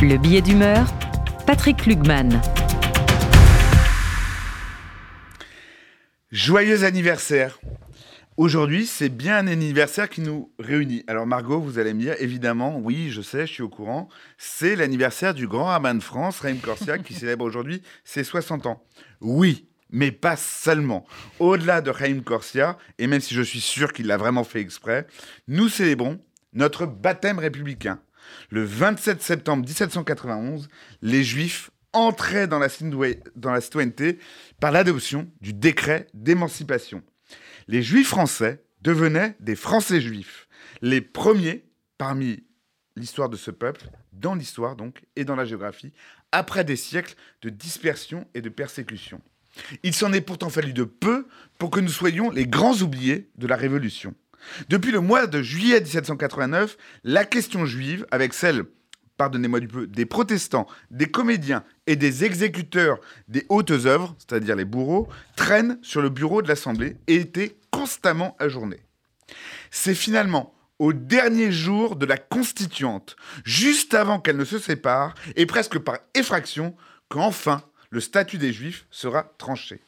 Le billet d'humeur, Patrick Lugman. Joyeux anniversaire Aujourd'hui, c'est bien un anniversaire qui nous réunit. Alors Margot, vous allez me dire, évidemment, oui, je sais, je suis au courant, c'est l'anniversaire du grand rabbin de France, Raïm Corsia, qui célèbre aujourd'hui ses 60 ans. Oui, mais pas seulement. Au-delà de Raïm Corsia, et même si je suis sûr qu'il l'a vraiment fait exprès, nous célébrons notre baptême républicain. Le 27 septembre 1791, les Juifs entraient dans la, dans citoyenneté par l'adoption du décret d'émancipation. Les Juifs français devenaient des Français juifs, les premiers parmi l'histoire de ce peuple, dans l'histoire donc, et dans la géographie, après des siècles de dispersion et de persécution. Il s'en est pourtant fallu de peu pour que nous soyons les grands oubliés de la Révolution. Depuis le mois de juillet 1789, la question juive, avec celle, pardonnez-moi du peu, des protestants, des comédiens et des exécuteurs des hautes œuvres, c'est-à-dire les bourreaux, traîne sur le bureau de l'Assemblée et était constamment ajournée. C'est finalement au dernier jour de la constituante, juste avant qu'elle ne se sépare, et presque par effraction, qu'enfin le statut des Juifs sera tranché.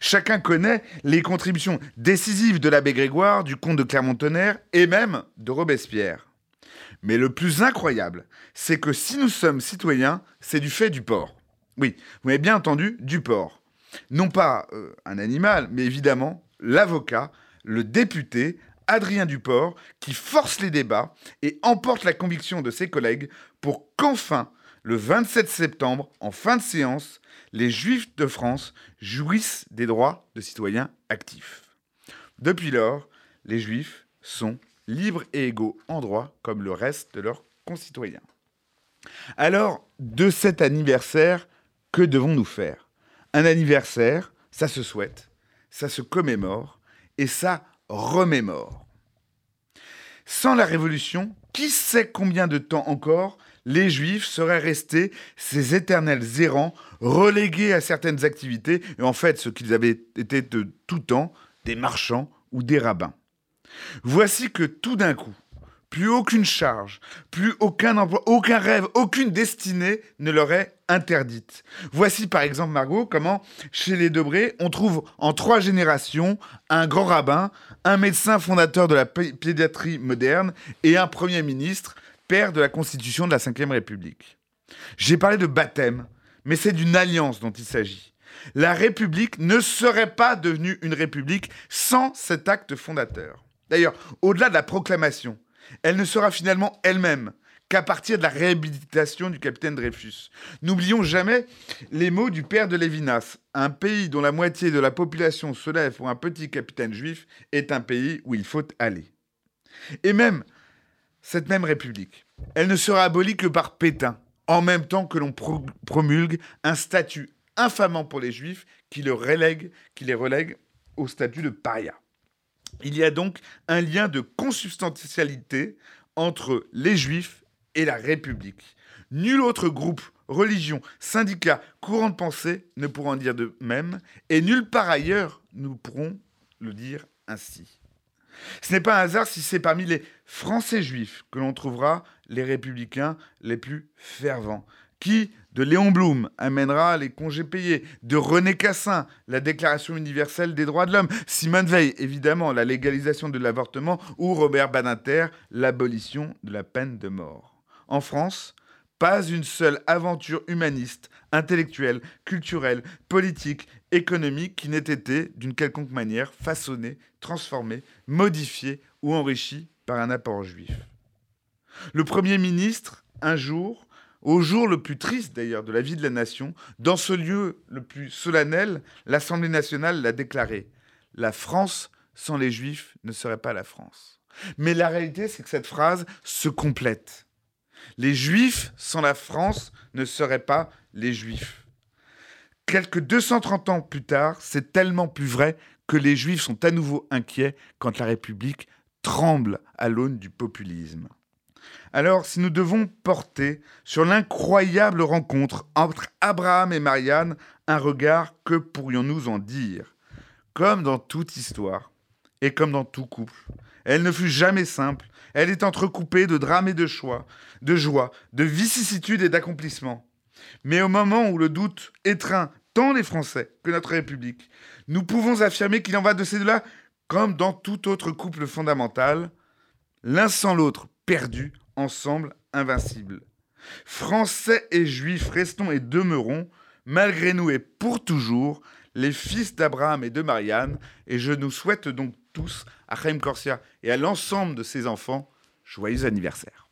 Chacun connaît les contributions décisives de l'abbé Grégoire, du comte de Clermont-Tonnerre et même de Robespierre. Mais le plus incroyable, c'est que si nous sommes citoyens, c'est du fait du porc. Oui, vous avez bien entendu, du porc. Non pas euh, un animal, mais évidemment l'avocat, le député, Adrien Duport, qui force les débats et emporte la conviction de ses collègues pour qu'enfin, le 27 septembre, en fin de séance, les Juifs de France jouissent des droits de citoyens actifs. Depuis lors, les Juifs sont libres et égaux en droit comme le reste de leurs concitoyens. Alors, de cet anniversaire, que devons-nous faire? Un anniversaire, ça se souhaite, ça se commémore et ça remémore. Sans la Révolution, qui sait combien de temps encore les Juifs seraient restés ces éternels errants, relégués à certaines activités, et en fait ce qu'ils avaient été de tout temps, des marchands ou des rabbins. Voici que tout d'un coup, plus aucune charge, plus aucun emploi, aucun rêve, aucune destinée ne leur est interdite. Voici par exemple, Margot, comment chez les Debré, on trouve en trois générations un grand rabbin, un médecin fondateur de la pédiatrie moderne et un premier ministre père de la Constitution de la Ve République. J'ai parlé de baptême, mais c'est d'une alliance dont il s'agit. La République ne serait pas devenue une République sans cet acte fondateur. D'ailleurs, au-delà de la proclamation, elle ne sera finalement elle-même qu'à partir de la réhabilitation du capitaine Dreyfus. N'oublions jamais les mots du père de Lévinas. Un pays dont la moitié de la population se lève pour un petit capitaine juif est un pays où il faut aller. Et même cette même République, elle ne sera abolie que par Pétain, en même temps que l'on promulgue un statut infamant pour les Juifs qui, les relègue au statut de paria. Il y a donc un lien de consubstantialité entre les Juifs et la République. Nul autre groupe, religion, syndicat, courant de pensée ne pourra en dire de même, et nulle part ailleurs nous pourrons le dire ainsi. Ce n'est pas un hasard si c'est parmi les Français juifs que l'on trouvera les républicains les plus fervents. Qui, de Léon Blum, amènera les congés payés, de René Cassin, la Déclaration universelle des droits de l'homme, Simone Veil, évidemment, la légalisation de l'avortement, ou Robert Badinter, l'abolition de la peine de mort? En France, pas une seule aventure humaniste, intellectuelle, culturelle, politique, économique qui n'ait été, d'une quelconque manière, façonnée, transformée, modifiée ou enrichie par un apport juif. Le Premier ministre, un jour, au jour le plus triste d'ailleurs de la vie de la nation, dans ce lieu le plus solennel, l'Assemblée nationale l'a déclaré. La France sans les Juifs ne serait pas la France. Mais la réalité, c'est que cette phrase se complète. Les Juifs sans la France ne seraient pas les Juifs. Quelques 230 ans plus tard, c'est tellement plus vrai que les Juifs sont à nouveau inquiets quand la République tremble à l'aune du populisme. Alors, si nous devons porter sur l'incroyable rencontre entre Abraham et Marianne un regard, que pourrions-nous en dire? Comme dans toute histoire, et comme dans tout couple, Elle ne fut jamais simple. Elle est entrecoupée de drames et de choix, de joie, de vicissitudes et d'accomplissements. Mais au moment où le doute étreint tant les Français que notre République, nous pouvons affirmer qu'il en va de ces deux-là comme dans tout autre couple fondamental, l'un sans l'autre perdu, ensemble invincible. Français et Juifs restons et demeurons, malgré nous et pour toujours, les fils d'Abraham et de Marianne, et je nous souhaite donc à Chaim Corsia et à l'ensemble de ses enfants, joyeux anniversaire.